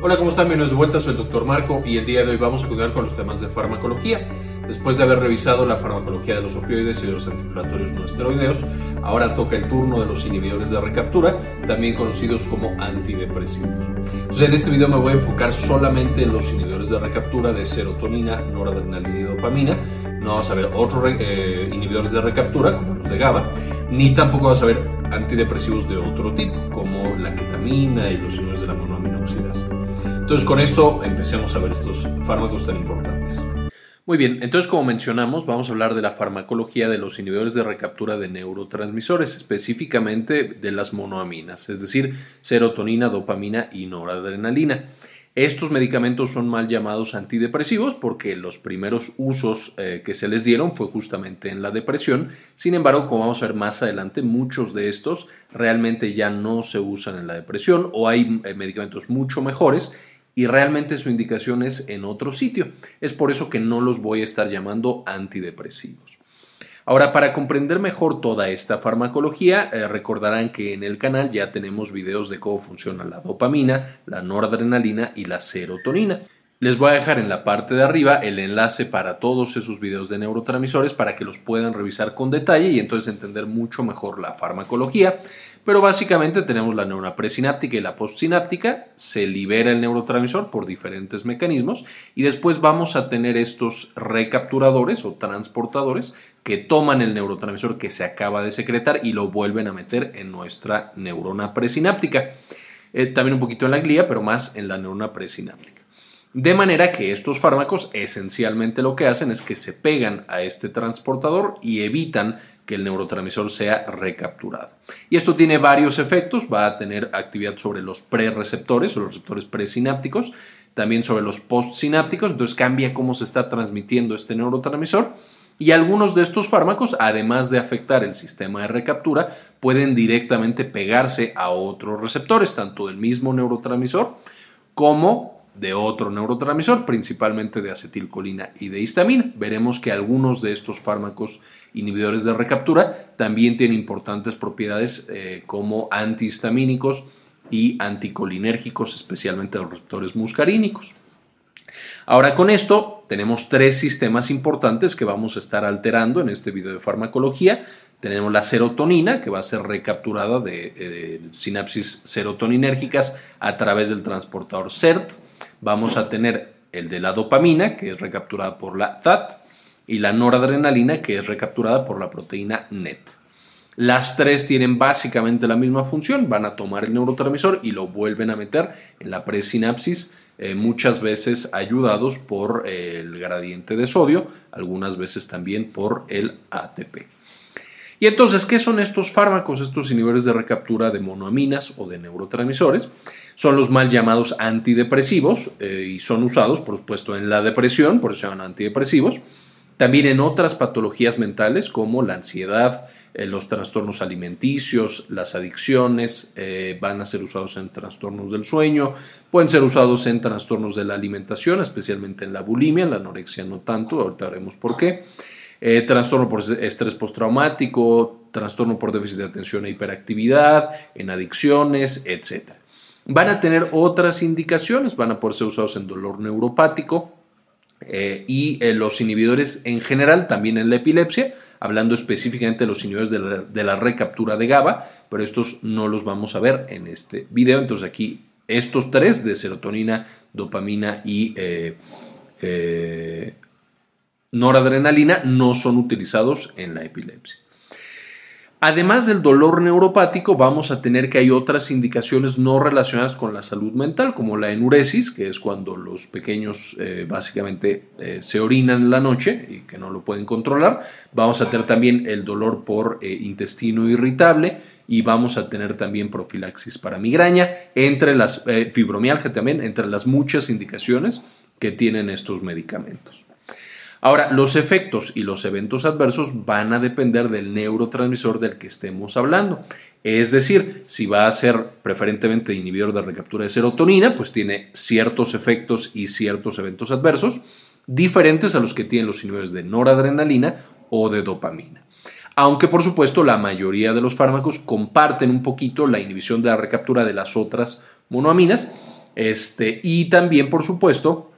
Hola, ¿cómo están? Bienvenidos de vuelta, soy el Dr. Marco y el día de hoy vamos a continuar con los temas de farmacología. Después de haber revisado la farmacología de los opioides y de los antiinflamatorios no esteroideos, ahora toca el turno de los inhibidores de recaptura, también conocidos como antidepresivos. Entonces, en este video me voy a enfocar solamente en los inhibidores de recaptura de serotonina, noradrenalina y dopamina. No vamos a ver otros eh, inhibidores de recaptura, como los de GABA, ni tampoco vamos a ver antidepresivos de otro tipo, como la ketamina y los inhibidores de la monoaminoxidasa. Entonces con esto empecemos a ver estos fármacos tan importantes. Muy bien, entonces como mencionamos, vamos a hablar de la farmacología de los inhibidores de recaptura de neurotransmisores, específicamente de las monoaminas, es decir, serotonina, dopamina y noradrenalina. Estos medicamentos son mal llamados antidepresivos porque los primeros usos eh, que se les dieron fue justamente en la depresión. Sin embargo, como vamos a ver más adelante, muchos de estos realmente ya no se usan en la depresión o hay eh, medicamentos mucho mejores y realmente su indicación es en otro sitio. Es por eso que no los voy a estar llamando antidepresivos. Ahora, para comprender mejor toda esta farmacología, eh, recordarán que en el canal ya tenemos videos de cómo funciona la dopamina, la noradrenalina y la serotonina. Les voy a dejar en la parte de arriba el enlace para todos esos videos de neurotransmisores para que los puedan revisar con detalle y entonces entender mucho mejor la farmacología. Pero básicamente tenemos la neurona presináptica y la postsináptica, se libera el neurotransmisor por diferentes mecanismos y después vamos a tener estos recapturadores o transportadores que toman el neurotransmisor que se acaba de secretar y lo vuelven a meter en nuestra neurona presináptica. Eh, también un poquito en la glía, pero más en la neurona presináptica. De manera que estos fármacos esencialmente lo que hacen es que se pegan a este transportador y evitan que el neurotransmisor sea recapturado. Y esto tiene varios efectos, va a tener actividad sobre los prereceptores o los receptores presinápticos, también sobre los postsinápticos, entonces cambia cómo se está transmitiendo este neurotransmisor. Y algunos de estos fármacos, además de afectar el sistema de recaptura, pueden directamente pegarse a otros receptores, tanto del mismo neurotransmisor como de otro neurotransmisor, principalmente de acetilcolina y de histamina. Veremos que algunos de estos fármacos inhibidores de recaptura también tienen importantes propiedades eh, como antihistamínicos y anticolinérgicos, especialmente los receptores muscarínicos. Ahora con esto tenemos tres sistemas importantes que vamos a estar alterando en este video de farmacología. Tenemos la serotonina, que va a ser recapturada de, de sinapsis serotoninérgicas a través del transportador CERT vamos a tener el de la dopamina, que es recapturada por la ZAT, y la noradrenalina, que es recapturada por la proteína NET. Las tres tienen básicamente la misma función, van a tomar el neurotransmisor y lo vuelven a meter en la presinapsis, eh, muchas veces ayudados por eh, el gradiente de sodio, algunas veces también por el ATP. Y entonces, ¿qué son estos fármacos, estos inhibidores de recaptura de monoaminas o de neurotransmisores? Son los mal llamados antidepresivos eh, y son usados, por supuesto, en la depresión, por eso se llaman antidepresivos. También en otras patologías mentales como la ansiedad, eh, los trastornos alimenticios, las adicciones, eh, van a ser usados en trastornos del sueño, pueden ser usados en trastornos de la alimentación, especialmente en la bulimia, en la anorexia no tanto, ahorita veremos por qué. Eh, trastorno por estrés postraumático, trastorno por déficit de atención e hiperactividad, en adicciones, etc. Van a tener otras indicaciones, van a poder ser usados en dolor neuropático, eh, y eh, los inhibidores en general, también en la epilepsia, hablando específicamente de los inhibidores de la, recaptura de GABA, pero estos no los vamos a ver en este video. Entonces aquí estos tres de serotonina, dopamina y noradrenalina no son utilizados en la epilepsia. Además del dolor neuropático, vamos a tener que hay otras indicaciones no relacionadas con la salud mental, como la enuresis, que es cuando los pequeños eh, básicamente eh, se orinan en la noche y que no lo pueden controlar. Vamos a tener también el dolor por eh, intestino irritable y vamos a tener también profilaxis para migraña, entre las fibromialgia también, entre las muchas indicaciones que tienen estos medicamentos. Ahora, los efectos y los eventos adversos van a depender del neurotransmisor del que estemos hablando. Es decir, si va a ser preferentemente inhibidor de recaptura de serotonina, pues tiene ciertos efectos y ciertos eventos adversos diferentes a los que tienen los inhibidores de noradrenalina o de dopamina. Aunque por supuesto la mayoría de los fármacos comparten un poquito la inhibición de la recaptura de las otras monoaminas, Este, y también, por supuesto,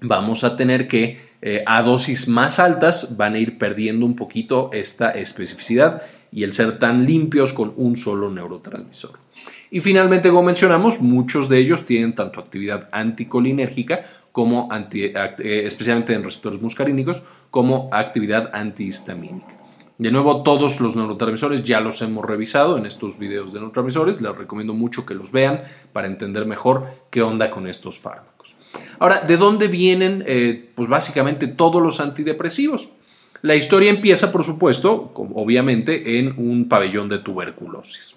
vamos a tener que eh, a dosis más altas van a ir perdiendo un poquito esta especificidad y el ser tan limpios con un solo neurotransmisor. Y finalmente, como mencionamos, muchos de ellos tienen tanto actividad anticolinérgica como eh, especialmente en receptores muscarínicos, como actividad antihistamínica. De nuevo, todos los neurotransmisores ya los hemos revisado en estos videos de neurotransmisores. Les recomiendo mucho que los vean para entender mejor qué onda con estos fármacos. Ahora, ¿de dónde vienen? Eh, pues básicamente todos los antidepresivos. La historia empieza, por supuesto, obviamente, en un pabellón de tuberculosis.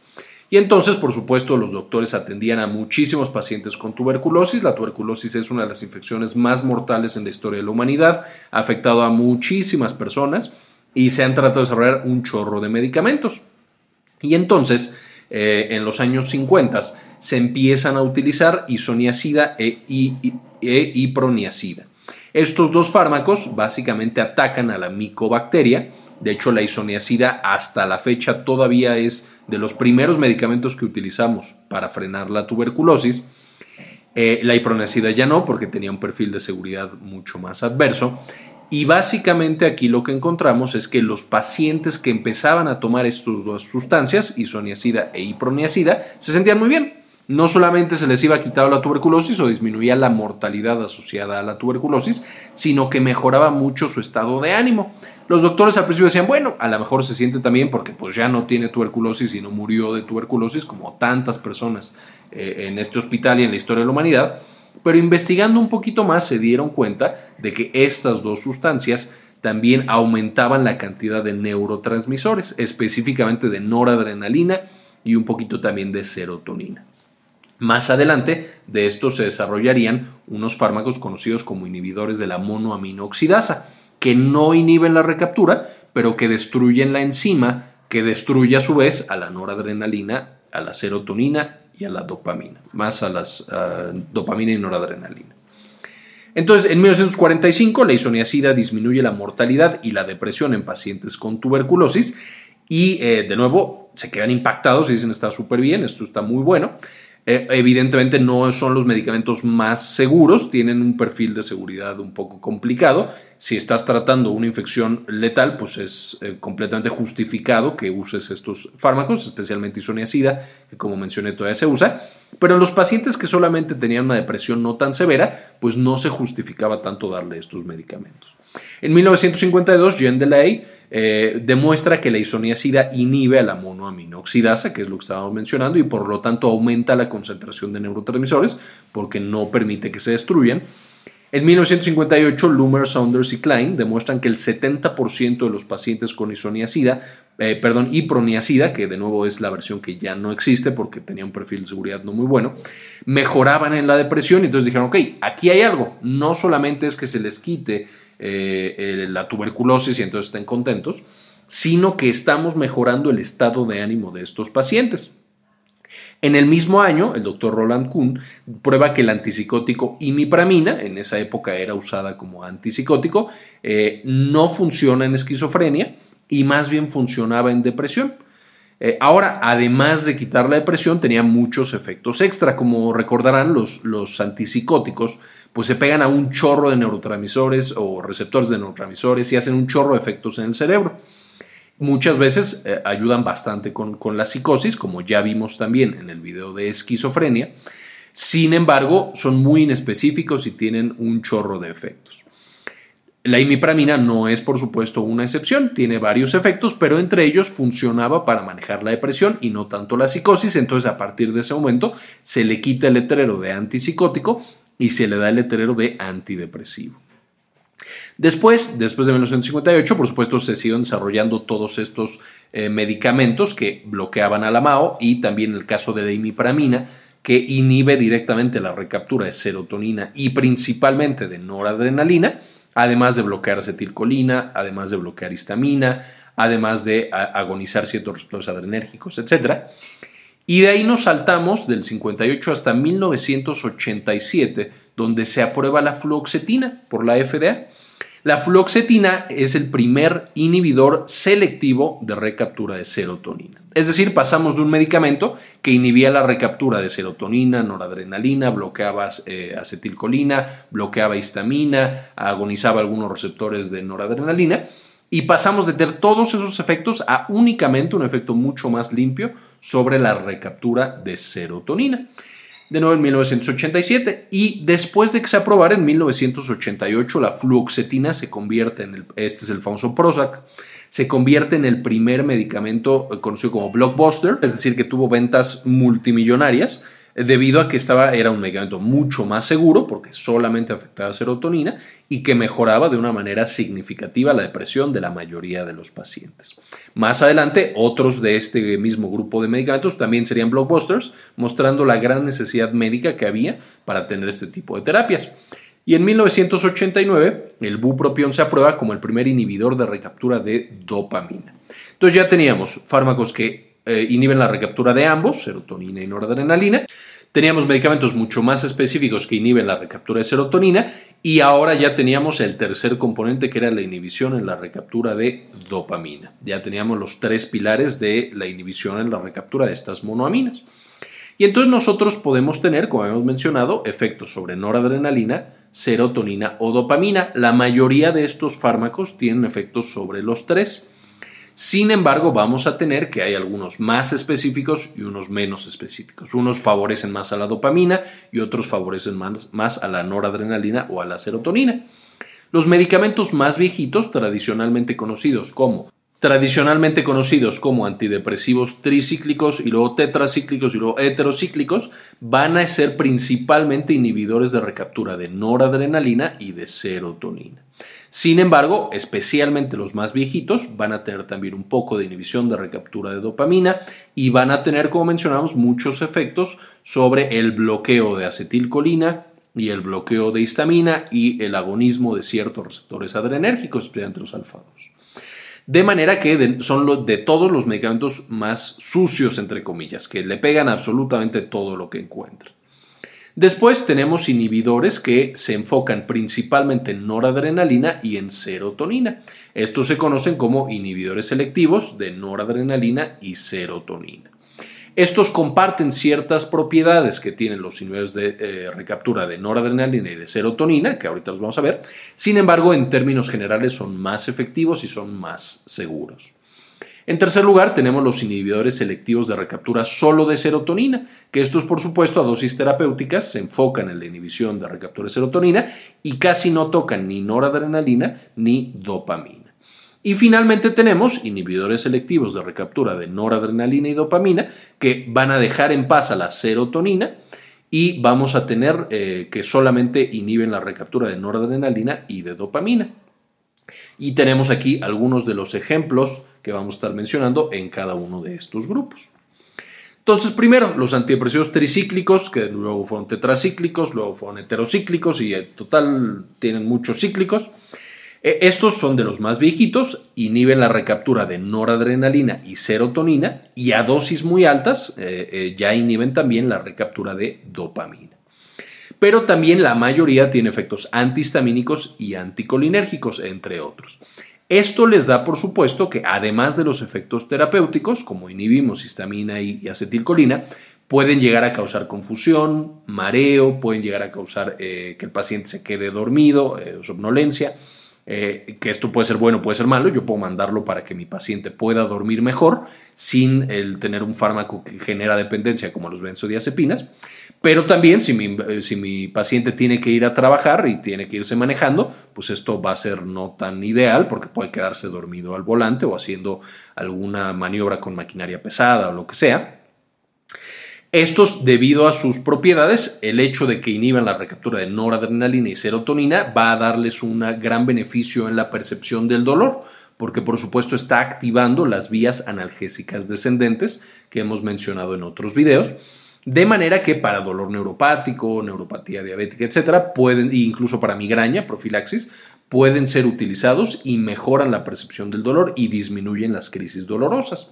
Y entonces, por supuesto, los doctores atendían a muchísimos pacientes con tuberculosis. La tuberculosis es una de las infecciones más mortales en la historia de la humanidad, ha afectado a muchísimas personas y se han tratado de desarrollar un chorro de medicamentos. Y entonces, eh, en los años 50, se empiezan a utilizar isoniazida e, e iproniazida. Estos dos fármacos básicamente atacan a la micobacteria. De hecho, la isoniazida hasta la fecha todavía es de los primeros medicamentos que utilizamos para frenar la tuberculosis. Eh, la iproniazida ya no, porque tenía un perfil de seguridad mucho más adverso. Y básicamente aquí lo que encontramos es que los pacientes que empezaban a tomar estas dos sustancias, isoniazida e iproniazida, se sentían muy bien no solamente se les iba quitar la tuberculosis o disminuía la mortalidad asociada a la tuberculosis, sino que mejoraba mucho su estado de ánimo. Los doctores al principio decían, bueno, a lo mejor se siente también porque pues ya no tiene tuberculosis y no murió de tuberculosis como tantas personas eh, en este hospital y en la historia de la humanidad, pero investigando un poquito más se dieron cuenta de que estas dos sustancias también aumentaban la cantidad de neurotransmisores, específicamente de noradrenalina y un poquito también de serotonina. Más adelante de estos se desarrollarían unos fármacos conocidos como inhibidores de la monoaminooxidasa, que no inhiben la recaptura, pero que destruyen la enzima que destruye a su vez a la noradrenalina, a la serotonina y a la dopamina, más a las dopamina y noradrenalina. Entonces, en 1945, la isoniazida disminuye la mortalidad y la depresión en pacientes con tuberculosis y, eh, de nuevo, se quedan impactados y dicen está súper bien, esto está muy bueno. Eh, evidentemente no son los medicamentos más seguros, tienen un perfil de seguridad un poco complicado. Si estás tratando una infección letal, pues es eh, completamente justificado que uses estos fármacos, especialmente isoniazida, que como mencioné todavía se usa. Pero en los pacientes que solamente tenían una depresión no tan severa, pues no se justificaba tanto darle estos medicamentos. En 1952, Jean Delay eh, demuestra que la isoniazida inhibe a la monoaminoxidasa, que es lo que estábamos mencionando, y por lo tanto aumenta la concentración de neurotransmisores porque no permite que se destruyan. En 1958, Lumer, Saunders y Klein demuestran que el 70% de los pacientes con isoniazida, eh, perdón, iproniazida, que de nuevo es la versión que ya no existe porque tenía un perfil de seguridad no muy bueno, mejoraban en la depresión y entonces dijeron, ok, aquí hay algo, no solamente es que se les quite eh, la tuberculosis y entonces estén contentos, sino que estamos mejorando el estado de ánimo de estos pacientes. En el mismo año, el doctor Roland Kuhn prueba que el antipsicótico imipramina, en esa época era usada como antipsicótico, eh, no funciona en esquizofrenia y más bien funcionaba en depresión. Eh, ahora, además de quitar la depresión, tenía muchos efectos extra. Como recordarán, los, los antipsicóticos pues se pegan a un chorro de neurotransmisores o receptores de neurotransmisores y hacen un chorro de efectos en el cerebro. Muchas veces eh, ayudan bastante con, con la psicosis, como ya vimos también en el video de esquizofrenia. Sin embargo, son muy inespecíficos y tienen un chorro de efectos. La imipramina no es, por supuesto, una excepción, tiene varios efectos, pero entre ellos funcionaba para manejar la depresión y no tanto la psicosis, entonces a partir de ese momento se le quita el letrero de antipsicótico y se le da el letrero de antidepresivo. Después, después de 1958, por supuesto, se siguieron desarrollando todos estos eh, medicamentos que bloqueaban a la MAO y también el caso de la imipramina, que inhibe directamente la recaptura de serotonina y principalmente de noradrenalina además de bloquear acetilcolina, además de bloquear histamina, además de agonizar ciertos receptores adrenérgicos, etc. Y de ahí nos saltamos del 58 hasta 1987, donde se aprueba la fluoxetina por la FDA. La fluoxetina es el primer inhibidor selectivo de recaptura de serotonina. Es decir, pasamos de un medicamento que inhibía la recaptura de serotonina, noradrenalina, bloqueaba eh, acetilcolina, bloqueaba histamina, agonizaba algunos receptores de noradrenalina, y pasamos de tener todos esos efectos a únicamente un efecto mucho más limpio sobre la recaptura de serotonina de nuevo en 1987 y después de que se aprobara en 1988 la fluoxetina se convierte en el, este es el famoso Prozac, se convierte en el primer medicamento conocido como blockbuster, es decir, que tuvo ventas multimillonarias debido a que estaba, era un medicamento mucho más seguro porque solamente afectaba serotonina y que mejoraba de una manera significativa la depresión de la mayoría de los pacientes. Más adelante, otros de este mismo grupo de medicamentos también serían blockbusters, mostrando la gran necesidad médica que había para tener este tipo de terapias. Y en 1989, el bupropión se aprueba como el primer inhibidor de recaptura de dopamina. Entonces ya teníamos fármacos que eh, inhiben la recaptura de ambos, serotonina y noradrenalina. Teníamos medicamentos mucho más específicos que inhiben la recaptura de serotonina y ahora ya teníamos el tercer componente que era la inhibición en la recaptura de dopamina. Ya teníamos los tres pilares de la inhibición en la recaptura de estas monoaminas. Y entonces nosotros podemos tener, como hemos mencionado, efectos sobre noradrenalina, serotonina o dopamina. La mayoría de estos fármacos tienen efectos sobre los tres. Sin embargo, vamos a tener que hay algunos más específicos y unos menos específicos. Unos favorecen más a la dopamina y otros favorecen más, a la noradrenalina o a la serotonina. Los medicamentos más viejitos, tradicionalmente conocidos como tradicionalmente conocidos como antidepresivos tricíclicos y luego tetracíclicos y luego heterocíclicos, van a ser principalmente inhibidores de recaptura de noradrenalina y de serotonina. Sin embargo, especialmente los más viejitos van a tener también un poco de inhibición de recaptura de dopamina y van a tener, como mencionamos, muchos efectos sobre el bloqueo de acetilcolina y el bloqueo de histamina y el agonismo de ciertos receptores adrenérgicos, especialmente los alfados. De manera que son de todos los medicamentos más sucios, entre comillas, que le pegan absolutamente todo lo que encuentran. Después tenemos inhibidores que se enfocan principalmente en noradrenalina y en serotonina. Estos se conocen como inhibidores selectivos de noradrenalina y serotonina. Estos comparten ciertas propiedades que tienen los inhibidores de eh, recaptura de noradrenalina y de serotonina, que ahorita los vamos a ver. Sin embargo, en términos generales son más efectivos y son más seguros. En tercer lugar, tenemos los inhibidores selectivos de recaptura solo de serotonina, que estos, por supuesto, a dosis terapéuticas se enfocan en la inhibición de recaptura de serotonina y casi no tocan ni noradrenalina ni dopamina. Y finalmente tenemos inhibidores selectivos de recaptura de noradrenalina y dopamina que van a dejar en paz a la serotonina y vamos a tener eh, que solamente inhiben la recaptura de noradrenalina y de dopamina. Y tenemos aquí algunos de los ejemplos que vamos a estar mencionando en cada uno de estos grupos. Entonces, primero, los antidepresivos tricíclicos, que luego fueron tetracíclicos, luego fueron heterocíclicos y en total tienen muchos cíclicos. E, estos son de los más viejitos, inhiben la recaptura de noradrenalina y serotonina y a dosis muy altas eh, eh, ya inhiben también la recaptura de dopamina pero también la mayoría tiene efectos antihistamínicos y anticolinérgicos, entre otros. Esto les da, por supuesto, que además de los efectos terapéuticos, como inhibimos histamina y acetilcolina, pueden llegar a causar confusión, mareo, pueden llegar a causar eh, que el paciente se quede dormido, eh, somnolencia. Eh, que esto puede ser bueno, puede ser malo, yo puedo mandarlo para que mi paciente pueda dormir mejor sin el tener un fármaco que genera dependencia como los benzodiazepinas, pero también si mi, eh, si mi paciente tiene que ir a trabajar y tiene que irse manejando, pues esto va a ser no tan ideal porque puede quedarse dormido al volante o haciendo alguna maniobra con maquinaria pesada o lo que sea. Estos, debido a sus propiedades, el hecho de que inhiban la recaptura de noradrenalina y serotonina va a darles un gran beneficio en la percepción del dolor, porque por supuesto está activando las vías analgésicas descendentes que hemos mencionado en otros videos. De manera que para dolor neuropático, neuropatía diabética, etcétera, pueden, incluso para migraña, profilaxis, pueden ser utilizados y mejoran la percepción del dolor y disminuyen las crisis dolorosas.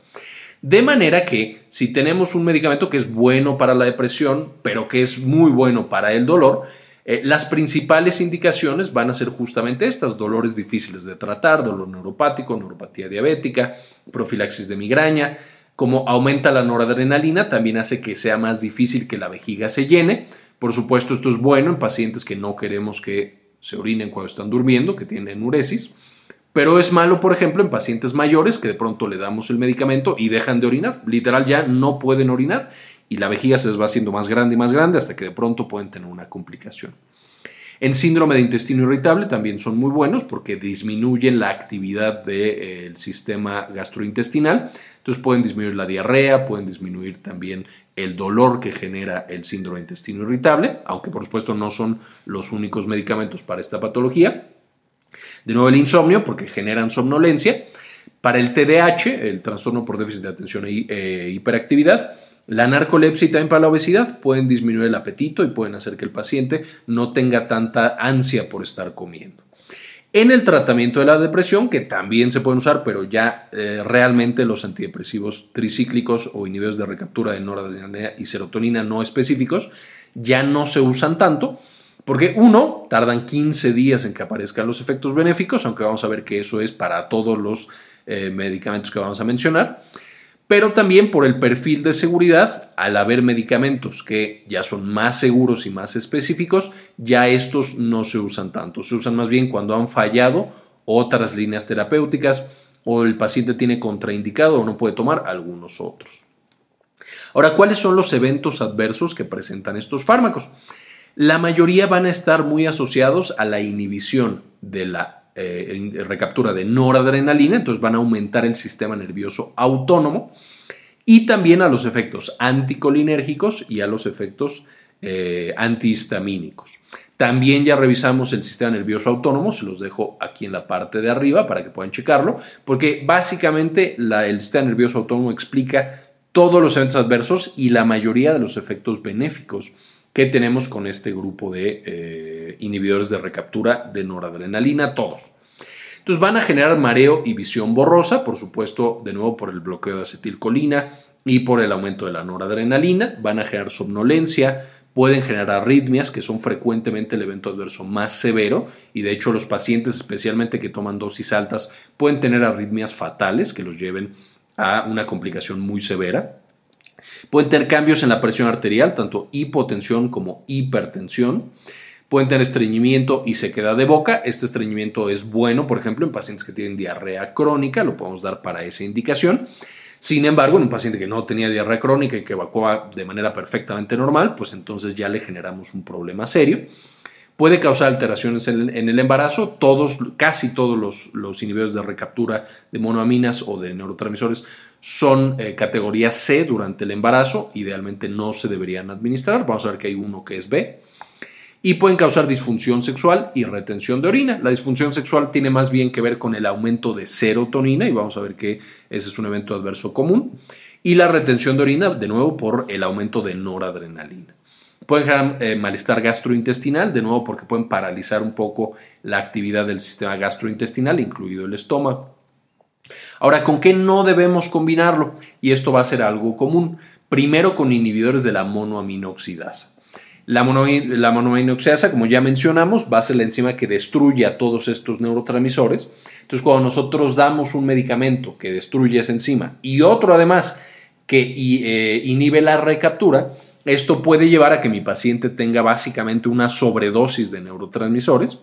De manera que si tenemos un medicamento que es bueno para la depresión, pero que es muy bueno para el dolor, Eh, las principales indicaciones van a ser justamente estas, dolores difíciles de tratar, dolor neuropático, neuropatía diabética, profilaxis de migraña. Como aumenta la noradrenalina, también hace que sea más difícil que la vejiga se llene. Por supuesto, esto es bueno en pacientes que no queremos que se orinen cuando están durmiendo, que tienen enuresis. Pero es malo, por ejemplo, en pacientes mayores que de pronto le damos el medicamento y dejan de orinar. Literal ya no pueden orinar y la vejiga se les va haciendo más grande y más grande hasta que de pronto pueden tener una complicación. En síndrome de intestino irritable también son muy buenos porque disminuyen la actividad del sistema gastrointestinal. Entonces pueden disminuir la diarrea, pueden disminuir también el dolor que genera el síndrome de intestino irritable, aunque por supuesto no son los únicos medicamentos para esta patología. De nuevo el insomnio porque generan somnolencia. Para el TDAH, el trastorno por déficit de atención e eh, hiperactividad, la narcolepsia y también para la obesidad pueden disminuir el apetito y pueden hacer que el paciente no tenga tanta ansia por estar comiendo. En el tratamiento de la depresión, que también se pueden usar, pero ya eh, realmente los antidepresivos tricíclicos o inhibidores de recaptura de noradrenalina y serotonina no específicos ya no se usan tanto, porque uno, tardan 15 días en que aparezcan los efectos benéficos, aunque vamos a ver que eso es para todos los eh, medicamentos que vamos a mencionar pero también por el perfil de seguridad, al haber medicamentos que ya son más seguros y más específicos, ya estos no se usan tanto, se usan más bien cuando han fallado otras líneas terapéuticas o el paciente tiene contraindicado o no puede tomar algunos otros. Ahora, ¿cuáles son los eventos adversos que presentan estos fármacos? La mayoría van a estar muy asociados a la inhibición de la eh, recaptura de noradrenalina, entonces van a aumentar el sistema nervioso autónomo y también a los efectos anticolinérgicos y a los efectos eh, antihistamínicos. También ya revisamos el sistema nervioso autónomo, se los dejo aquí en la parte de arriba para que puedan checarlo, porque básicamente el sistema nervioso autónomo explica todos los eventos adversos y la mayoría de los efectos benéficos que tenemos con este grupo de eh, inhibidores de recaptura de noradrenalina, todos. Entonces van a generar mareo y visión borrosa, por supuesto, de nuevo por el bloqueo de acetilcolina y por el aumento de la noradrenalina, van a generar somnolencia, pueden generar arritmias, que son frecuentemente el evento adverso más severo, y de hecho los pacientes, especialmente que toman dosis altas, pueden tener arritmias fatales que los lleven a una complicación muy severa. Pueden tener cambios en la presión arterial, tanto hipotensión como hipertensión. Pueden tener estreñimiento y sequedad de boca. Este estreñimiento es bueno, por ejemplo, en pacientes que tienen diarrea crónica, lo podemos dar para esa indicación. Sin embargo, en un paciente que no tenía diarrea crónica y que evacuaba de manera perfectamente normal, pues entonces ya le generamos un problema serio. Puede causar alteraciones en, el embarazo. Todos, casi todos los, inhibidores de recaptura de monoaminas o de neurotransmisores son eh, categoría C durante el embarazo. Idealmente no se deberían administrar. Vamos a ver que hay uno que es B. Y pueden causar disfunción sexual y retención de orina. La disfunción sexual tiene más bien que ver con el aumento de serotonina y vamos a ver que ese es un evento adverso común. Y la retención de orina, de nuevo, por el aumento de noradrenalina. Pueden generar eh, malestar gastrointestinal, de nuevo porque pueden paralizar un poco la actividad del sistema gastrointestinal, incluido el estómago. Ahora, ¿con qué no debemos combinarlo? Y esto va a ser algo común. Primero con inhibidores de la monoaminoxidasa. La, la monoaminoxidasa, como ya mencionamos, va a ser la enzima que destruye a todos estos neurotransmisores. Entonces, cuando nosotros damos un medicamento que destruye esa enzima y otro además que eh, inhibe la recaptura, esto puede llevar a que mi paciente tenga básicamente una sobredosis de neurotransmisores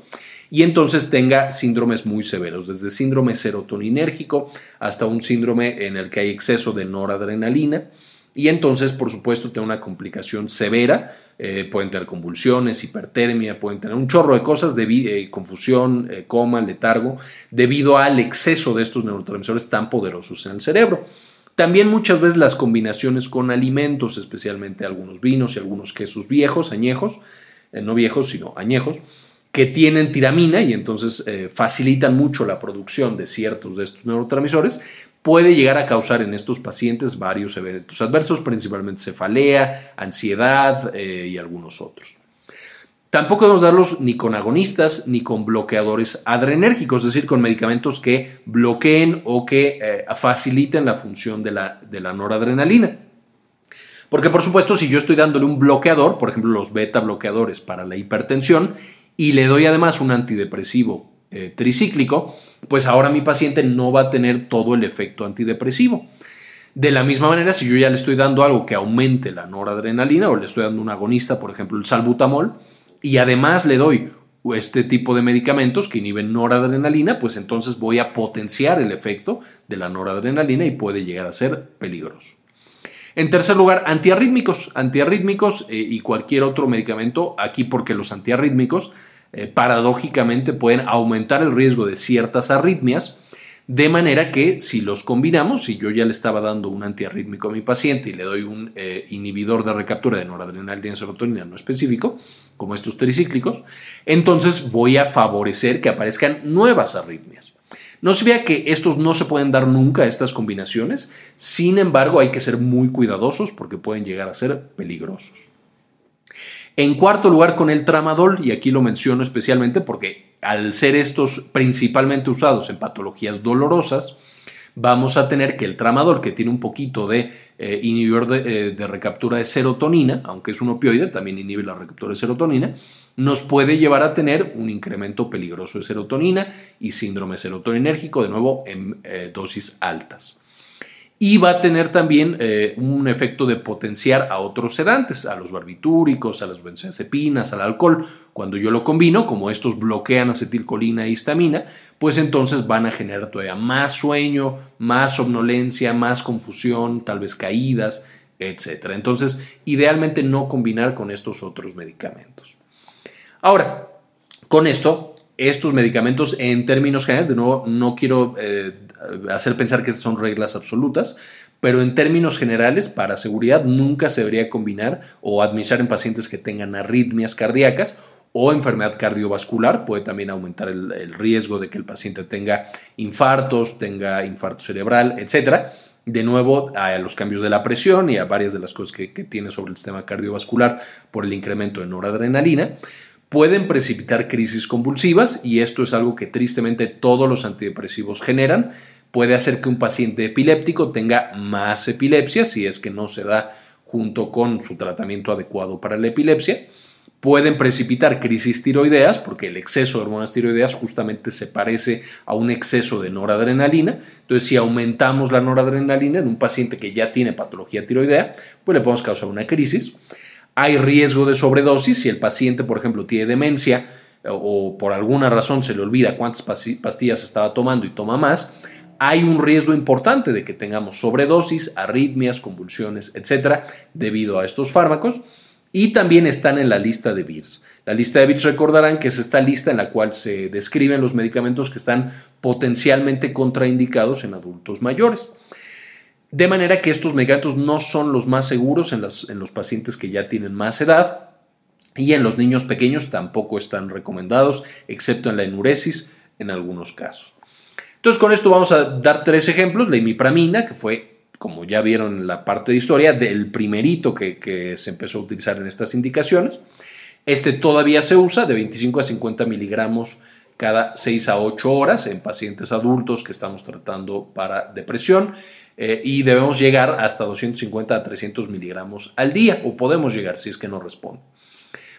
y entonces tenga síndromes muy severos, desde síndrome serotoninérgico hasta un síndrome en el que hay exceso de noradrenalina. Y entonces, por supuesto, tiene una complicación severa. Eh, pueden tener convulsiones, hipertermia, pueden tener un chorro de cosas, de, eh, confusión, eh, coma, letargo, debido al exceso de estos neurotransmisores tan poderosos en el cerebro. También muchas veces las combinaciones con alimentos, especialmente algunos vinos y algunos quesos viejos, añejos, eh, no viejos, sino añejos, que tienen tiramina y entonces eh, facilitan mucho la producción de ciertos de estos neurotransmisores, puede llegar a causar en estos pacientes varios eventos adversos, principalmente cefalea, ansiedad eh, y algunos otros. Tampoco debemos darlos ni con agonistas ni con bloqueadores adrenérgicos, es decir, con medicamentos que bloqueen o que eh, faciliten la función de la, noradrenalina. Porque por supuesto, si yo estoy dándole un bloqueador, por ejemplo los beta bloqueadores para la hipertensión, y le doy además un antidepresivo eh, tricíclico, pues ahora mi paciente no va a tener todo el efecto antidepresivo. De la misma manera, si yo ya le estoy dando algo que aumente la noradrenalina o le estoy dando un agonista, por ejemplo el salbutamol, y además le doy este tipo de medicamentos que inhiben noradrenalina, pues entonces voy a potenciar el efecto de la noradrenalina y puede llegar a ser peligroso. En tercer lugar, antiarrítmicos. Antiarrítmicos eh, y cualquier otro medicamento, aquí porque los antiarrítmicos eh, paradójicamente pueden aumentar el riesgo de ciertas arritmias, de manera que si los combinamos, si yo ya le estaba dando un antiarrítmico a mi paciente y le doy un eh, inhibidor de recaptura de noradrenalina y serotonina no específico, como estos tricíclicos, entonces voy a favorecer que aparezcan nuevas arritmias. No se vea que estos no se pueden dar nunca, estas combinaciones, sin embargo hay que ser muy cuidadosos porque pueden llegar a ser peligrosos. En cuarto lugar, con el tramadol, y aquí lo menciono especialmente porque al ser estos principalmente usados en patologías dolorosas, vamos a tener que el tramadol, que tiene un poquito de eh, inhibidor de, eh, de, recaptura de serotonina, aunque es un opioide, también inhibe la recaptura de serotonina, nos puede llevar a tener un incremento peligroso de serotonina y síndrome serotoninérgico, de nuevo en eh, dosis altas y va a tener también eh, un efecto de potenciar a otros sedantes, a los barbitúricos, a las benzodiazepinas, al alcohol. Cuando yo lo combino, como estos bloquean acetilcolina e histamina, pues entonces van a generar todavía más sueño, más somnolencia, más confusión, tal vez caídas, etc. Entonces, idealmente no combinar con estos otros medicamentos. Ahora, con esto estos medicamentos en términos generales, de nuevo, no quiero eh, hacer pensar que son reglas absolutas, pero en términos generales, para seguridad, nunca se debería combinar o administrar en pacientes que tengan arritmias cardíacas o enfermedad cardiovascular. Puede también aumentar el, riesgo de que el paciente tenga infartos, tenga infarto cerebral, etc. De nuevo, a los cambios de la presión y a varias de las cosas que, que tiene sobre el sistema cardiovascular por el incremento de noradrenalina pueden precipitar crisis convulsivas y esto es algo que tristemente todos los antidepresivos generan. Puede hacer que un paciente epiléptico tenga más epilepsia si es que no se da junto con su tratamiento adecuado para la epilepsia. Pueden precipitar crisis tiroideas porque el exceso de hormonas tiroideas justamente se parece a un exceso de noradrenalina. Entonces, si aumentamos la noradrenalina en un paciente que ya tiene patología tiroidea, pues le podemos causar una crisis. Hay riesgo de sobredosis si el paciente, por ejemplo, tiene demencia o por alguna razón se le olvida cuántas pastillas estaba tomando y toma más. Hay un riesgo importante de que tengamos sobredosis, arritmias, convulsiones, etcétera, debido a estos fármacos. Y también están en la lista de BIRS. La lista de BIRS recordarán que es esta lista en la cual se describen los medicamentos que están potencialmente contraindicados en adultos mayores. De manera que estos medicamentos no son los más seguros en, los pacientes que ya tienen más edad y en los niños pequeños tampoco están recomendados, excepto en la enuresis en algunos casos. Entonces con esto vamos a dar tres ejemplos. La imipramina, que fue, como ya vieron en la parte de historia, del primerito que se empezó a utilizar en estas indicaciones. Este todavía se usa de 25 a 50 miligramos cada 6 a 8 horas en pacientes adultos que estamos tratando para depresión. Eh, y debemos llegar hasta 250 a 300 miligramos al día, o podemos llegar si es que no responde.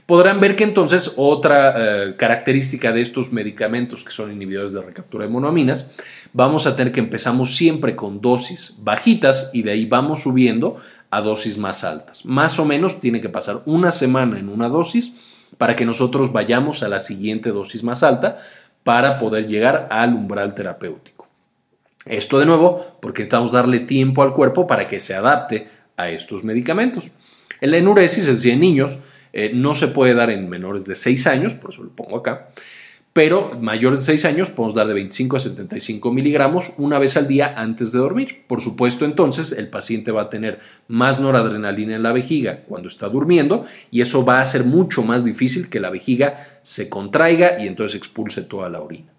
Podrán ver que entonces otra eh, característica de estos medicamentos que son inhibidores de recaptura de monoaminas, vamos a tener que empezamos siempre con dosis bajitas y de ahí vamos subiendo a dosis más altas. Más o menos tiene que pasar una semana en una dosis para que nosotros vayamos a la siguiente dosis más alta para poder llegar al umbral terapéutico. Esto de nuevo porque necesitamos darle tiempo al cuerpo para que se adapte a estos medicamentos. En la enuresis, es decir, en niños, eh, no se puede dar en menores de 6 años, por eso lo pongo acá, pero mayores de 6 años podemos dar de 25 a 75 miligramos una vez al día antes de dormir. Por supuesto, entonces el paciente va a tener más noradrenalina en la vejiga cuando está durmiendo y eso va a hacer mucho más difícil que la vejiga se contraiga y entonces expulse toda la orina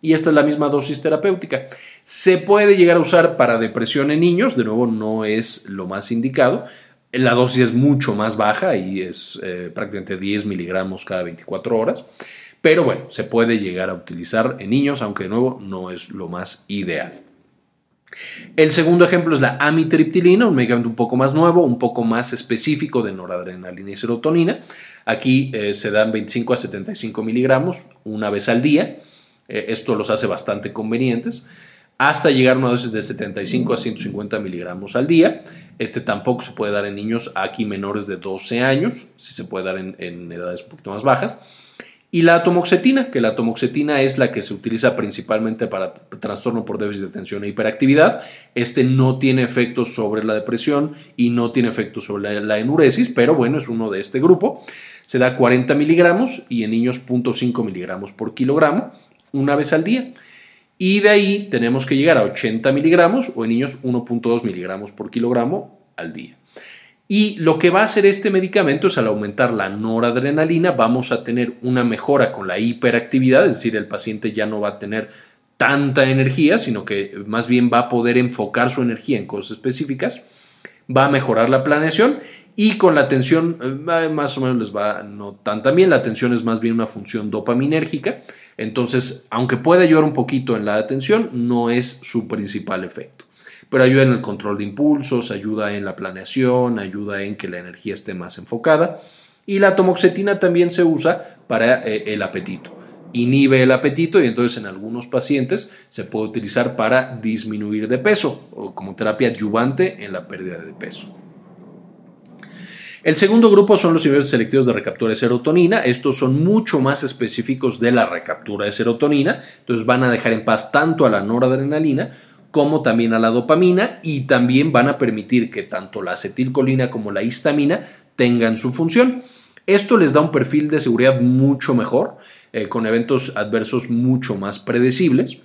y esta es la misma dosis terapéutica. Se puede llegar a usar para depresión en niños, de nuevo no es lo más indicado. La dosis es mucho más baja y es eh, prácticamente 10 miligramos cada 24 horas. Pero bueno, se puede llegar a utilizar en niños, aunque de nuevo no es lo más ideal. El segundo ejemplo es la amitriptilina, un medicamento un poco más nuevo, un poco más específico de noradrenalina y serotonina. Aquí eh, se dan 25 a 75 miligramos una vez al día. Eh, esto los hace bastante convenientes. Hasta llegar a una dosis de 75 a 150 miligramos al día. Este tampoco se puede dar en niños aquí menores de 12 años, si se puede dar en, en edades un poquito más bajas. Y la atomoxetina, que la atomoxetina es la que se utiliza principalmente para trastorno por déficit de atención e hiperactividad. Este no tiene efectos sobre la depresión y no tiene efectos sobre la, enuresis, pero bueno, es uno de este grupo. Se da 40 miligramos y en niños 0.5 miligramos por kilogramo una vez al día. Y de ahí tenemos que llegar a 80 miligramos o en niños 1.2 miligramos por kilogramo al día. Y lo que va a hacer este medicamento es al aumentar la noradrenalina vamos a tener una mejora con la hiperactividad, es decir, el paciente ya no va a tener tanta energía, sino que más bien va a poder enfocar su energía en cosas específicas, va a mejorar la planeación y con la atención eh, más o menos les va no tan bien, la atención es más bien una función dopaminérgica, entonces aunque puede ayudar un poquito en la atención, no es su principal efecto pero ayuda en el control de impulsos, ayuda en la planeación, ayuda en que la energía esté más enfocada. Y la tomoxetina también se usa para eh, el apetito. Inhibe el apetito y entonces en algunos pacientes se puede utilizar para disminuir de peso o como terapia adyuvante en la pérdida de peso. El segundo grupo son los inhibidores selectivos de recaptura de serotonina. Estos son mucho más específicos de la recaptura de serotonina. Entonces van a dejar en paz tanto a la noradrenalina como también a la dopamina y también van a permitir que tanto la acetilcolina como la histamina tengan su función. Esto les da un perfil de seguridad mucho mejor, eh, con eventos adversos mucho más predecibles,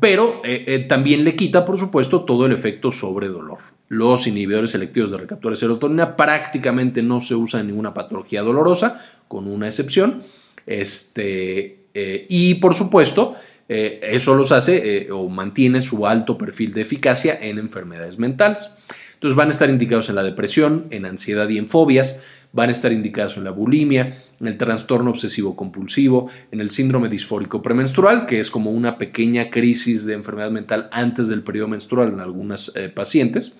pero eh, eh, también le quita, por supuesto, todo el efecto sobre dolor. Los inhibidores selectivos de recaptura de serotonina prácticamente no se usan en ninguna patología dolorosa, con una excepción. Este, y por supuesto, eh, eso los hace eh, o mantiene su alto perfil de eficacia en enfermedades mentales. Entonces van a estar indicados en la depresión, en ansiedad y en fobias, van a estar indicados en la bulimia, en el trastorno obsesivo compulsivo, en el síndrome disfórico premenstrual, que es como una pequeña crisis de enfermedad mental antes del periodo menstrual en algunas eh, pacientes.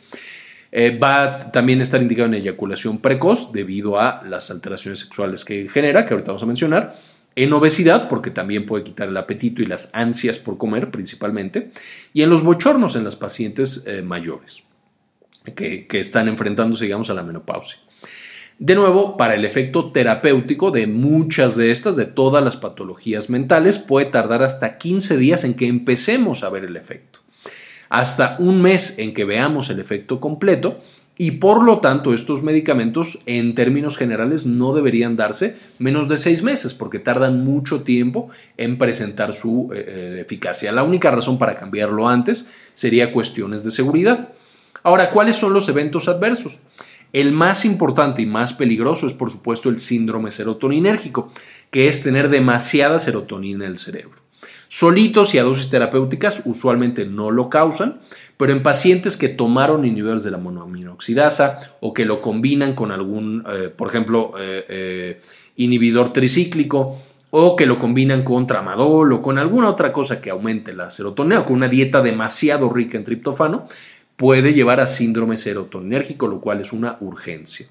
va a también estar indicado en eyaculación precoz debido a las alteraciones sexuales que genera, que ahorita vamos a mencionar, en obesidad, porque también puede quitar el apetito y las ansias por comer principalmente, y en los bochornos en las pacientes eh, mayores que, que, están enfrentándose, digamos, a la menopausia. De nuevo, para el efecto terapéutico de muchas de estas, de todas las patologías mentales, puede tardar hasta 15 días en que empecemos a ver el efecto. Hasta un mes en que veamos el efecto completo y por lo tanto estos medicamentos en términos generales no deberían darse menos de seis meses porque tardan mucho tiempo en presentar su eh, eh, eficacia. La única razón para cambiarlo antes sería cuestiones de seguridad. Ahora, ¿cuáles son los eventos adversos? El más importante y más peligroso es por supuesto el síndrome serotoninérgico, que es tener demasiada serotonina en el cerebro. Solitos y a dosis terapéuticas usualmente no lo causan, pero en pacientes que tomaron inhibidores de la monoaminoxidasa o que lo combinan con algún, eh, por ejemplo, eh, eh, inhibidor tricíclico o que lo combinan con tramadol o con alguna otra cosa que aumente la serotonina o con una dieta demasiado rica en triptofano, puede llevar a síndrome serotoninérgico, lo cual es una urgencia.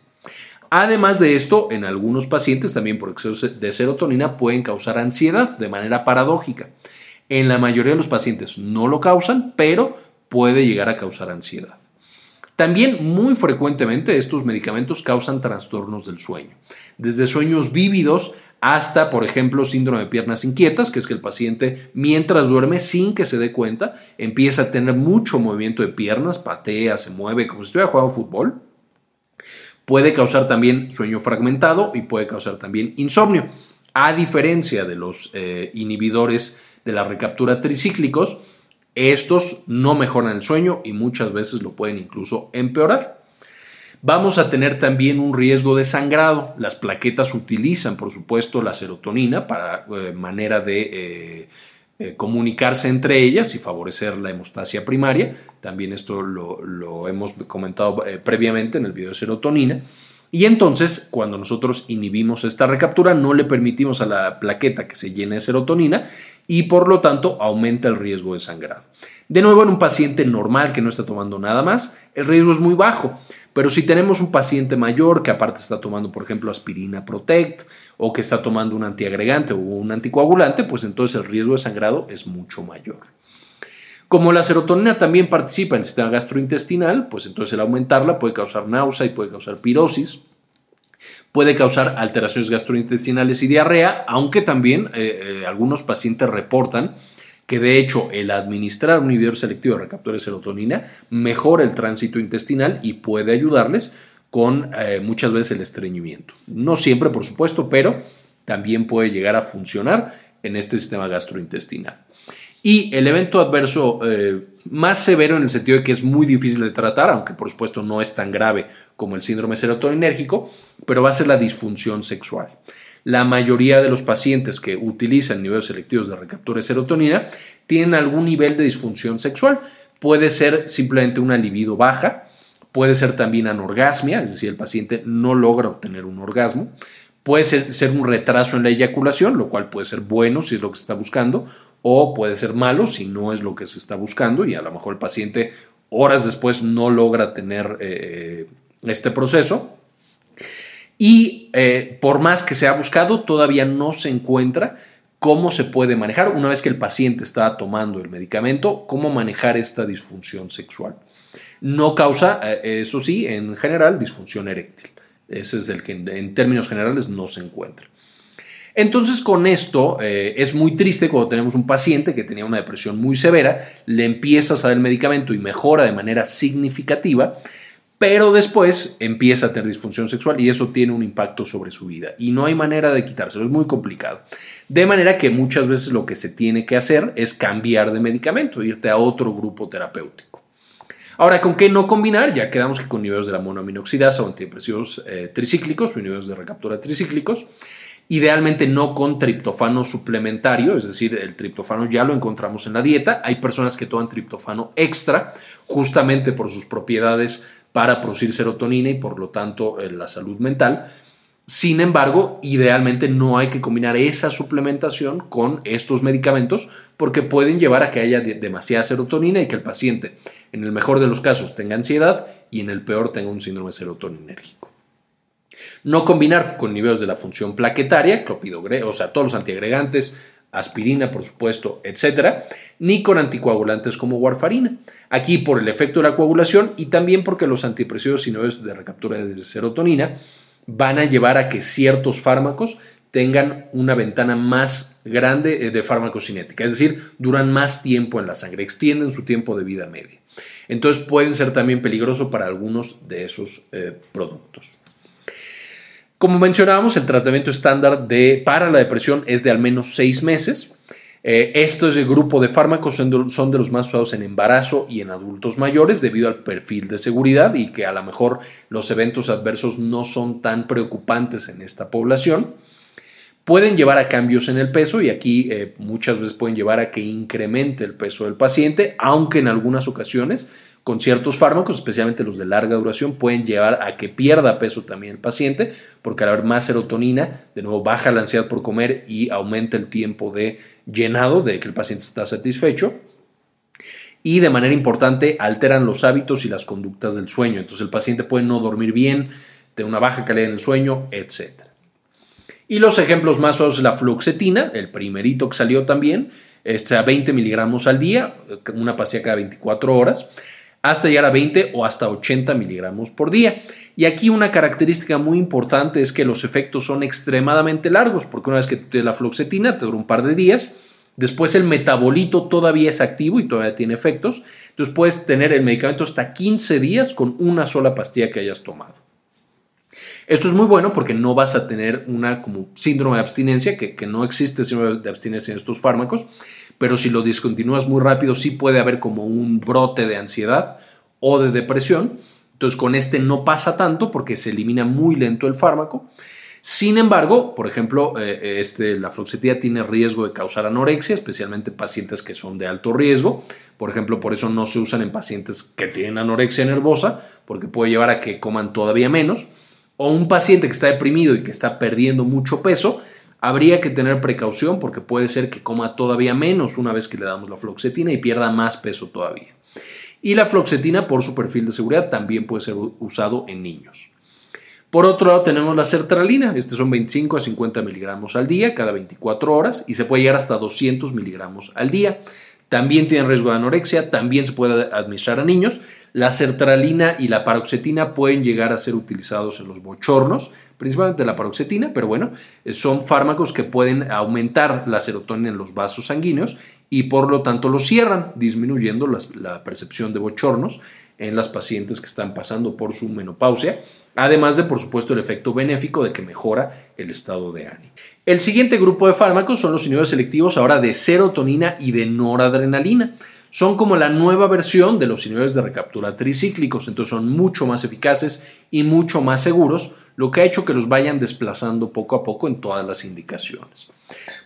Además de esto, en algunos pacientes también por exceso de serotonina pueden causar ansiedad de manera paradójica. En la mayoría de los pacientes no lo causan, pero puede llegar a causar ansiedad. También muy frecuentemente estos medicamentos causan trastornos del sueño, desde sueños vívidos hasta, por ejemplo, síndrome de piernas inquietas, que es que el paciente mientras duerme sin que se dé cuenta empieza a tener mucho movimiento de piernas, patea, se mueve como si estuviera jugando fútbol Puede causar también sueño fragmentado y puede causar también insomnio. A diferencia de los eh, inhibidores de la recaptura tricíclicos, estos no mejoran el sueño y muchas veces lo pueden incluso empeorar. Vamos a tener también un riesgo de sangrado. Las plaquetas utilizan, por supuesto, la serotonina para eh, manera de eh, eh, comunicarse entre ellas y favorecer la hemostasia primaria. También esto lo, hemos comentado eh, previamente en el video de serotonina. Y entonces, cuando nosotros inhibimos esta recaptura, no le permitimos a la plaqueta que se llene de serotonina y por lo tanto aumenta el riesgo de sangrado. De nuevo, en un paciente normal que no está tomando nada más, el riesgo es muy bajo. Pero si tenemos un paciente mayor que aparte está tomando, por ejemplo, aspirina Protect o que está tomando un antiagregante o un anticoagulante, pues entonces el riesgo de sangrado es mucho mayor. Como la serotonina también participa en el sistema gastrointestinal, pues entonces el aumentarla puede causar náusea y puede causar pirosis, puede causar alteraciones gastrointestinales y diarrea, aunque también eh, eh, algunos pacientes reportan que de hecho el administrar un inhibidor selectivo de recaptura de serotonina mejora el tránsito intestinal y puede ayudarles con eh, muchas veces el estreñimiento. No siempre, por supuesto, pero también puede llegar a funcionar en este sistema gastrointestinal. Y el evento adverso eh, más severo en el sentido de que es muy difícil de tratar, aunque por supuesto no es tan grave como el síndrome serotoninérgico, pero va a ser la disfunción sexual. La mayoría de los pacientes que utilizan niveles selectivos de recaptura de serotonina tienen algún nivel de disfunción sexual. Puede ser simplemente una libido baja, puede ser también anorgasmia, es decir, el paciente no logra obtener un orgasmo, Puede ser, un retraso en la eyaculación, lo cual puede ser bueno si es lo que se está buscando, o puede ser malo si no es lo que se está buscando y a lo mejor el paciente horas después no logra tener eh, este proceso. Y eh, por más que se ha buscado, todavía no se encuentra cómo se puede manejar una vez que el paciente está tomando el medicamento, cómo manejar esta disfunción sexual. No causa, eh, eso sí, en general, disfunción eréctil. Ese es el que en términos generales no se encuentra. Entonces con esto eh, es muy triste cuando tenemos un paciente que tenía una depresión muy severa, le empiezas a dar el medicamento y mejora de manera significativa, pero después empieza a tener disfunción sexual y eso tiene un impacto sobre su vida y no hay manera de quitárselo, es muy complicado. De manera que muchas veces lo que se tiene que hacer es cambiar de medicamento, irte a otro grupo terapéutico. Ahora, ¿con qué no combinar? Ya quedamos que con niveles de la monoaminoxidasa o antidepresivos eh, tricíclicos o niveles de recaptura tricíclicos. Idealmente no con triptofano suplementario, es decir, el triptofano ya lo encontramos en la dieta. Hay personas que toman triptofano extra justamente por sus propiedades para producir serotonina y por lo tanto eh, la salud mental. Sin embargo, idealmente no hay que combinar esa suplementación con estos medicamentos porque pueden llevar a que haya demasiada serotonina y que el paciente, en el mejor de los casos, tenga ansiedad y en el peor tenga un síndrome serotoninérgico. No combinar con niveles de la función plaquetaria, clopidogrel, o sea, todos los antiagregantes, aspirina, por supuesto, etcétera, ni con anticoagulantes como warfarina. Aquí por el efecto de la coagulación y también porque los antidepresivos niveles de recaptura de serotonina van a llevar a que ciertos fármacos tengan una ventana más grande eh, de farmacocinética, es decir, duran más tiempo en la sangre, extienden su tiempo de vida media. Entonces pueden ser también peligrosos para algunos de esos eh, productos. Como mencionábamos, el tratamiento estándar de, para la depresión es de al menos seis meses. Eh, estos de grupo de fármacos son de, los más usados en embarazo y en adultos mayores debido al perfil de seguridad y que a lo mejor los eventos adversos no son tan preocupantes en esta población. Pueden llevar a cambios en el peso y aquí eh, muchas veces pueden llevar a que incremente el peso del paciente, aunque en algunas ocasiones con ciertos fármacos, especialmente los de larga duración, pueden llevar a que pierda peso también el paciente, porque al haber más serotonina, de nuevo baja la ansiedad por comer y aumenta el tiempo de llenado, de que el paciente está satisfecho. Y de manera importante, alteran los hábitos y las conductas del sueño. Entonces el paciente puede no dormir bien, tener una baja calidad en el sueño, etc. Y los ejemplos más es la fluoxetina, el primerito que salió también, este, a 20 miligramos al día, una pastilla cada 24 horas hasta llegar a 20 o hasta 80 miligramos por día. Y aquí una característica muy importante es que los efectos son extremadamente largos, porque una vez que tú tienes la fluoxetina, te dura un par de días, después el metabolito todavía es activo y todavía tiene efectos, entonces puedes tener el medicamento hasta 15 días con una sola pastilla que hayas tomado. Esto es muy bueno porque no vas a tener una como síndrome de abstinencia, que, que no existe síndrome de abstinencia en estos fármacos, pero si lo discontinúas muy rápido sí puede haber como un brote de ansiedad o de depresión. Entonces con este no pasa tanto porque se elimina muy lento el fármaco. Sin embargo, por ejemplo, eh, este, la fluoxetina tiene riesgo de causar anorexia, especialmente pacientes que son de alto riesgo. Por ejemplo, por eso no se usan en pacientes que tienen anorexia nervosa, porque puede llevar a que coman todavía menos. O un paciente que está deprimido y que está perdiendo mucho peso, habría que tener precaución porque puede ser que coma todavía menos una vez que le damos la floxetina y pierda más peso todavía. Y la floxetina, por su perfil de seguridad, también puede ser usado en niños. Por otro lado tenemos la sertralina, este son 25 a 50 miligramos al día, cada 24 horas, y se puede llegar hasta 200 miligramos al día también tiene riesgo de anorexia, también se puede administrar a niños. La sertralina y la paroxetina pueden llegar a ser utilizados en los bochornos, principalmente la paroxetina, pero bueno, eh, son fármacos que pueden aumentar la serotonina en los vasos sanguíneos y por lo tanto los cierran, disminuyendo la percepción de bochornos en las pacientes que están pasando por su menopausia, además de por supuesto el efecto benéfico de que mejora el estado de ánimo. El siguiente grupo de fármacos son los inhibidores selectivos ahora de serotonina y de noradrenalina. Son como la nueva versión de los inhibidores de recaptura tricíclicos, entonces son mucho más eficaces y mucho más seguros, lo que ha hecho que los vayan desplazando poco a poco en todas las indicaciones.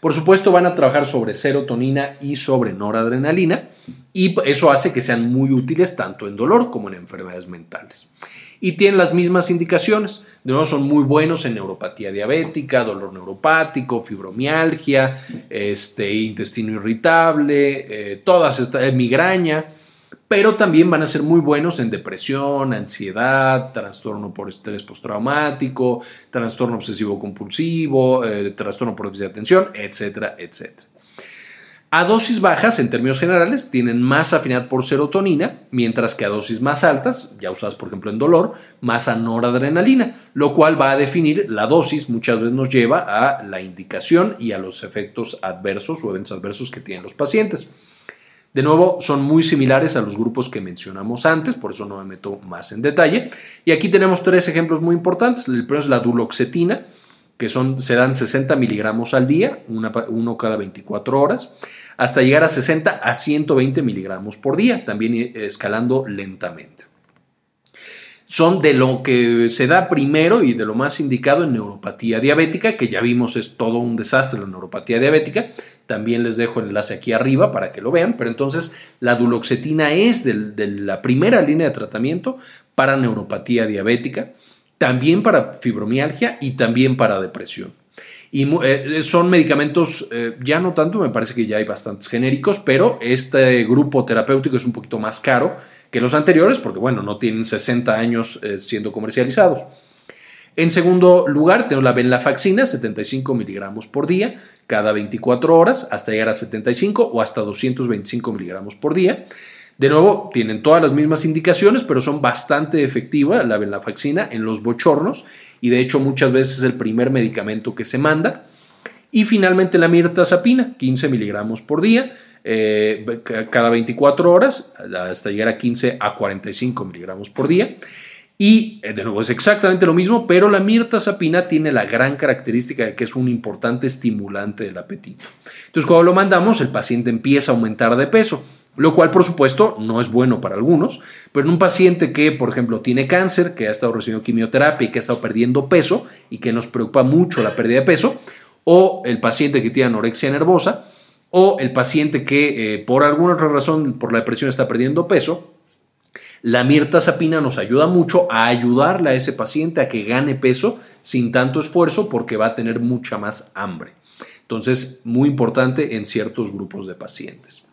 Por supuesto, van a trabajar sobre serotonina y sobre noradrenalina, y eso hace que sean muy útiles tanto en dolor como en enfermedades mentales y tienen las mismas indicaciones. De nuevo, son muy buenos en neuropatía diabética, dolor neuropático, fibromialgia, este, intestino irritable, eh, todas estas, eh, migraña, pero también van a ser muy buenos en depresión, ansiedad, trastorno por estrés postraumático, trastorno obsesivo compulsivo, eh, trastorno por déficit de atención, etcétera, etcétera. A dosis bajas, en términos generales, tienen más afinidad por serotonina, mientras que a dosis más altas, ya usadas por ejemplo en dolor, más a lo cual va a definir la dosis, muchas veces nos lleva a la indicación y a los efectos adversos o eventos adversos que tienen los pacientes. De nuevo, son muy similares a los grupos que mencionamos antes, por eso no me meto más en detalle. Y aquí tenemos tres ejemplos muy importantes. El primero es la duloxetina, que son, se dan 60 miligramos al día, uno cada 24 horas, hasta llegar a 60 a 120 miligramos por día, también escalando lentamente. Son de lo que se da primero y de lo más indicado en neuropatía diabética, que ya vimos es todo un desastre la neuropatía diabética. También les dejo el enlace aquí arriba para que lo vean, pero entonces la duloxetina es de la primera línea de tratamiento para neuropatía diabética también para fibromialgia y también para depresión. Y eh, son medicamentos, eh, ya no tanto, me parece que ya hay bastantes genéricos, pero este grupo terapéutico es un poquito más caro que los anteriores porque, bueno, no tienen 60 años eh, siendo comercializados. En segundo lugar, tenemos la venlafaxina, 75 miligramos por día, cada 24 horas, hasta llegar a 75 o hasta 225 miligramos por día. De nuevo, tienen todas las mismas indicaciones, pero son bastante efectivas la venlafaxina en los bochornos y de hecho muchas veces es el primer medicamento que se manda. Y finalmente la mirtazapina, 15 miligramos por día, eh, cada 24 horas, hasta llegar a 15 a 45 miligramos por día. Y eh, de nuevo es exactamente lo mismo, pero la mirtazapina tiene la gran característica de que es un importante estimulante del apetito. Entonces, cuando lo mandamos, el paciente empieza a aumentar de peso lo cual por supuesto no es bueno para algunos, pero en un paciente que, por ejemplo, tiene cáncer, que ha estado recibiendo quimioterapia y que ha estado perdiendo peso y que nos preocupa mucho la pérdida de peso, o el paciente que tiene anorexia nervosa, o el paciente que eh, por alguna otra razón, por la depresión, está perdiendo peso, la mirtazapina nos ayuda mucho a ayudarle a ese paciente a que gane peso sin tanto esfuerzo porque va a tener mucha más hambre. Entonces, muy importante en ciertos grupos de pacientes.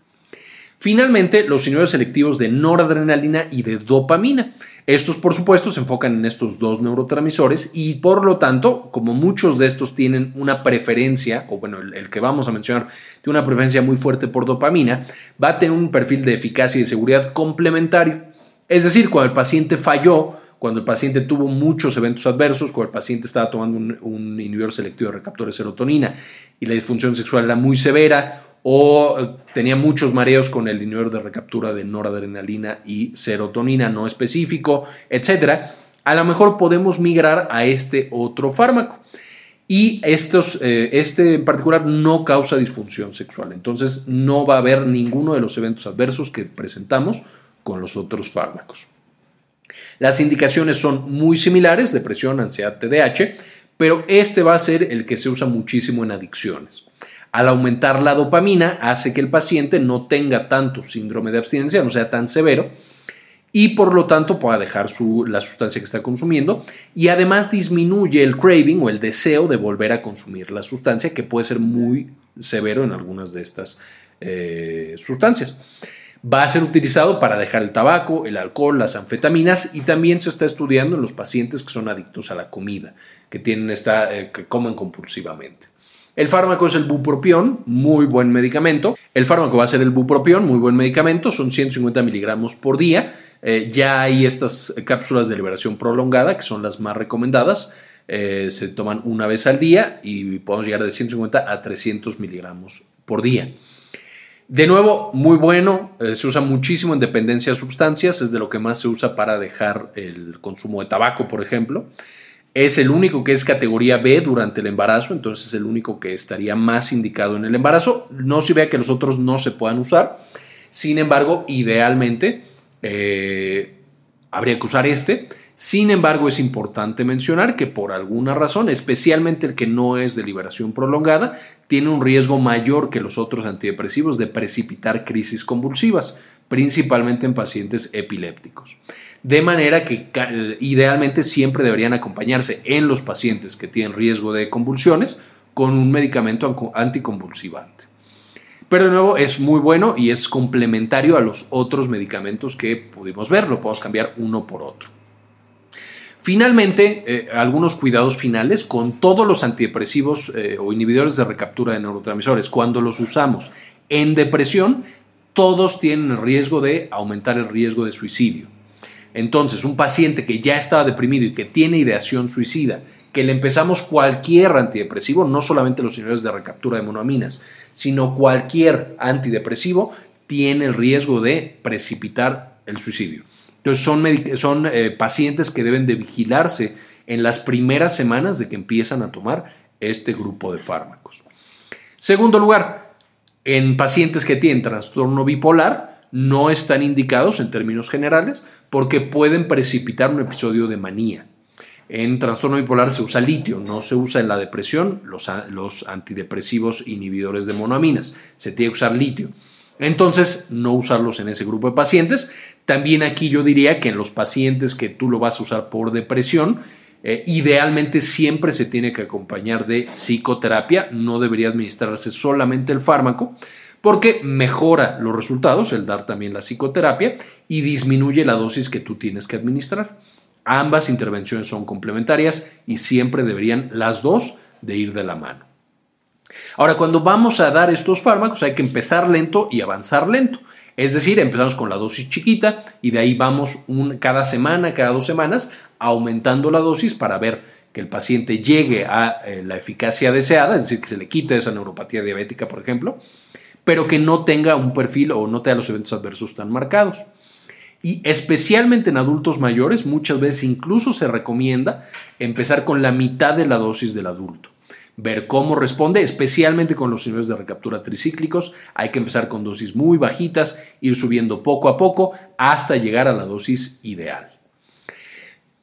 Finalmente, los inhibidores selectivos de noradrenalina y de dopamina. Estos, por supuesto, se enfocan en estos dos neurotransmisores y, por lo tanto, como muchos de estos tienen una preferencia, o bueno, el, que vamos a mencionar tiene una preferencia muy fuerte por dopamina, va a tener un perfil de eficacia y de seguridad complementario. Es decir, cuando el paciente falló, cuando el paciente tuvo muchos eventos adversos, cuando el paciente estaba tomando un, inhibidor selectivo de receptor de serotonina y la disfunción sexual era muy severa o eh, tenía muchos mareos con el inhibidor de recaptura de noradrenalina y serotonina no específico, etcétera, a lo mejor podemos migrar a este otro fármaco. Y estos, eh, este en particular no causa disfunción sexual, entonces no va a haber ninguno de los eventos adversos que presentamos con los otros fármacos. Las indicaciones son muy similares, depresión, ansiedad, TDAH, pero este va a ser el que se usa muchísimo en adicciones. Al aumentar la dopamina hace que el paciente no tenga tanto síndrome de abstinencia, no sea tan severo, y por lo tanto pueda dejar la sustancia que está consumiendo y además disminuye el craving o el deseo de volver a consumir la sustancia que puede ser muy severo en algunas de estas eh, sustancias. Va a ser utilizado para dejar el tabaco, el alcohol, las anfetaminas y también se está estudiando en los pacientes que son adictos a la comida, que, tienen esta, eh, que comen compulsivamente. El fármaco es el bupropión, muy buen medicamento. El fármaco va a ser el bupropión, muy buen medicamento, son 150 miligramos por día. Eh, ya hay estas cápsulas de liberación prolongada, que son las más recomendadas. Eh, se toman una vez al día y podemos llegar de 150 a 300 miligramos por día. De nuevo, muy bueno, eh, se usa muchísimo en dependencia de sustancias, es de lo que más se usa para dejar el consumo de tabaco, por ejemplo. Es el único que es categoría B durante el embarazo, entonces es el único que estaría más indicado en el embarazo. No se vea que los otros no se puedan usar. Sin embargo, idealmente eh, habría que usar este. Sin embargo, es importante mencionar que por alguna razón, especialmente el que no es de liberación prolongada, tiene un riesgo mayor que los otros antidepresivos de precipitar crisis convulsivas, principalmente en pacientes epilépticos. De manera que idealmente siempre deberían acompañarse en los pacientes que tienen riesgo de convulsiones con un medicamento anticonvulsivante. Pero de nuevo es muy bueno y es complementario a los otros medicamentos que pudimos ver, lo podemos cambiar uno por otro. Finalmente, eh, algunos cuidados finales con todos los antidepresivos eh, o inhibidores de recaptura de neurotransmisores. Cuando los usamos en depresión, todos tienen el riesgo de aumentar el riesgo de suicidio. Entonces, un paciente que ya estaba deprimido y que tiene ideación suicida, que le empezamos cualquier antidepresivo, no solamente los inhibidores de recaptura de monoaminas, sino cualquier antidepresivo, tiene el riesgo de precipitar el suicidio. Entonces son, eh, pacientes que deben de vigilarse en las primeras semanas de que empiezan a tomar este grupo de fármacos. Segundo lugar, en pacientes que tienen trastorno bipolar, no están indicados en términos generales porque pueden precipitar un episodio de manía. En trastorno bipolar se usa litio, no se usa en la depresión los antidepresivos inhibidores de monoaminas, se tiene que usar litio. Entonces, no usarlos en ese grupo de pacientes. También aquí yo diría que en los pacientes que tú lo vas a usar por depresión, eh, idealmente siempre se tiene que acompañar de psicoterapia, no debería administrarse solamente el fármaco, porque mejora los resultados, el dar también la psicoterapia, y disminuye la dosis que tú tienes que administrar. Ambas intervenciones son complementarias y siempre deberían las dos de ir de la mano. Ahora, cuando vamos a dar estos fármacos hay que empezar lento y avanzar lento. Es decir, empezamos con la dosis chiquita y de ahí vamos cada semana, cada dos semanas, aumentando la dosis para ver que el paciente llegue a eh, la eficacia deseada, es decir, que se le quite esa neuropatía diabética, por ejemplo, pero que no tenga un perfil o no tenga los eventos adversos tan marcados. Y especialmente en adultos mayores, muchas veces incluso se recomienda empezar con la mitad de la dosis del adulto ver cómo responde, especialmente con los niveles de recaptura tricíclicos. Hay que empezar con dosis muy bajitas, ir subiendo poco a poco hasta llegar a la dosis ideal.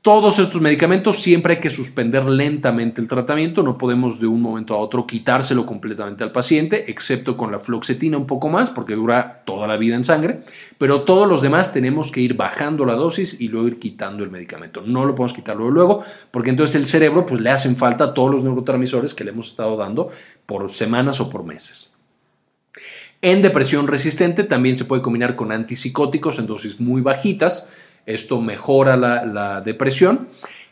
Todos estos medicamentos siempre hay que suspender lentamente el tratamiento, no podemos de un momento a otro quitárselo completamente al paciente, excepto con la fluoxetina un poco más porque dura toda la vida en sangre, pero todos los demás tenemos que ir bajando la dosis y luego ir quitando el medicamento. No lo podemos quitarlo luego porque entonces el cerebro pues le hacen falta todos los neurotransmisores que le hemos estado dando por semanas o por meses. En depresión resistente también se puede combinar con antipsicóticos en dosis muy bajitas, esto mejora la, depresión.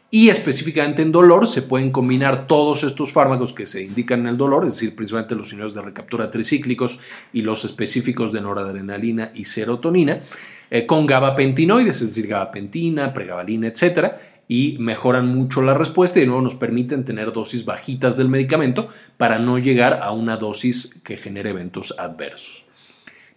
Y específicamente en dolor se pueden combinar todos estos fármacos que se indican en el dolor, es decir, principalmente los inhibidores de recaptura tricíclicos y los específicos de noradrenalina y serotonina, eh, con gabapentinoides, es decir, gabapentina, pregabalina, etc. Y mejoran mucho la respuesta y de nuevo nos permiten tener dosis bajitas del medicamento para no llegar a una dosis que genere eventos adversos.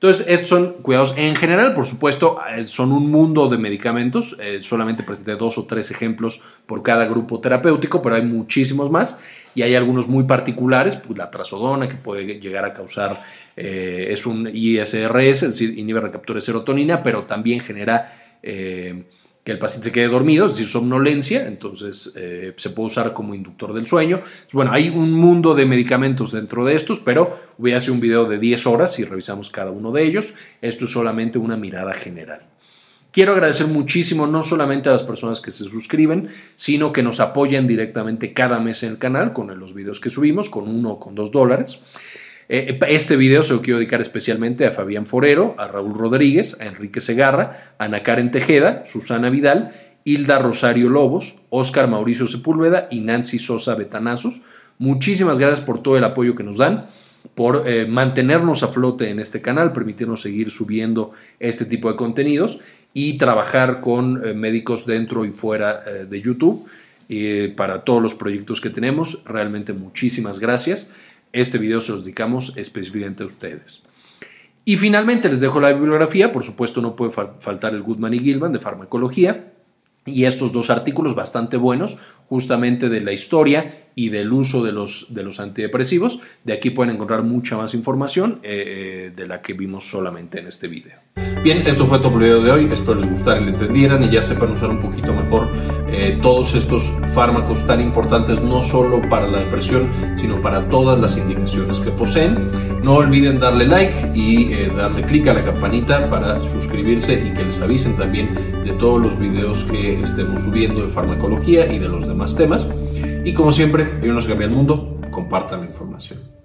Entonces, estos son cuidados en general, por supuesto, eh, son un mundo de medicamentos. Eh, solamente presenté dos o tres ejemplos por cada grupo terapéutico, pero hay muchísimos más y hay algunos muy particulares, pues la trazodona que puede llegar a causar, eh, es un ISRS, es decir, inhibe recaptura de serotonina, pero también genera que el paciente se quede dormido, es decir, somnolencia, entonces eh, se puede usar como inductor del sueño. Bueno, hay un mundo de medicamentos dentro de estos, pero voy a hacer un video de 10 horas y revisamos cada uno de ellos. Esto es solamente una mirada general. Quiero agradecer muchísimo no solamente a las personas que se suscriben, sino que nos apoyan directamente cada mes en el canal con los videos que subimos, con uno o con dos dólares. Eh, este video se lo quiero dedicar especialmente a Fabián Forero, a Raúl Rodríguez, a Enrique Segarra, a Ana Karen Tejeda, Susana Vidal, Hilda Rosario Lobos, Óscar Mauricio Sepúlveda y Nancy Sosa Betanazos. Muchísimas gracias por todo el apoyo que nos dan por eh, mantenernos a flote en este canal, permitirnos seguir subiendo este tipo de contenidos y trabajar con eh, médicos dentro y fuera eh, de YouTube para todos los proyectos que tenemos. Realmente muchísimas gracias. Este video se los dedicamos específicamente a ustedes. Y finalmente les dejo la bibliografía, por supuesto no puede faltar el Goodman y Gilman de farmacología y estos dos artículos bastante buenos justamente de la historia y del uso de los, de los antidepresivos. De aquí pueden encontrar mucha más información eh, de la que vimos solamente en este video. Bien, esto fue todo el video de hoy. Espero les gustara y le entendieran y ya sepan usar un poquito mejor eh, todos estos fármacos tan importantes, no solo para la depresión, sino para todas las indicaciones que poseen. No olviden darle like y eh, darle clic a la campanita para suscribirse y que les avisen también de todos los videos que estemos subiendo de farmacología y de los demás temas. Y como siempre, hay unos que cambian el mundo, compartan la información.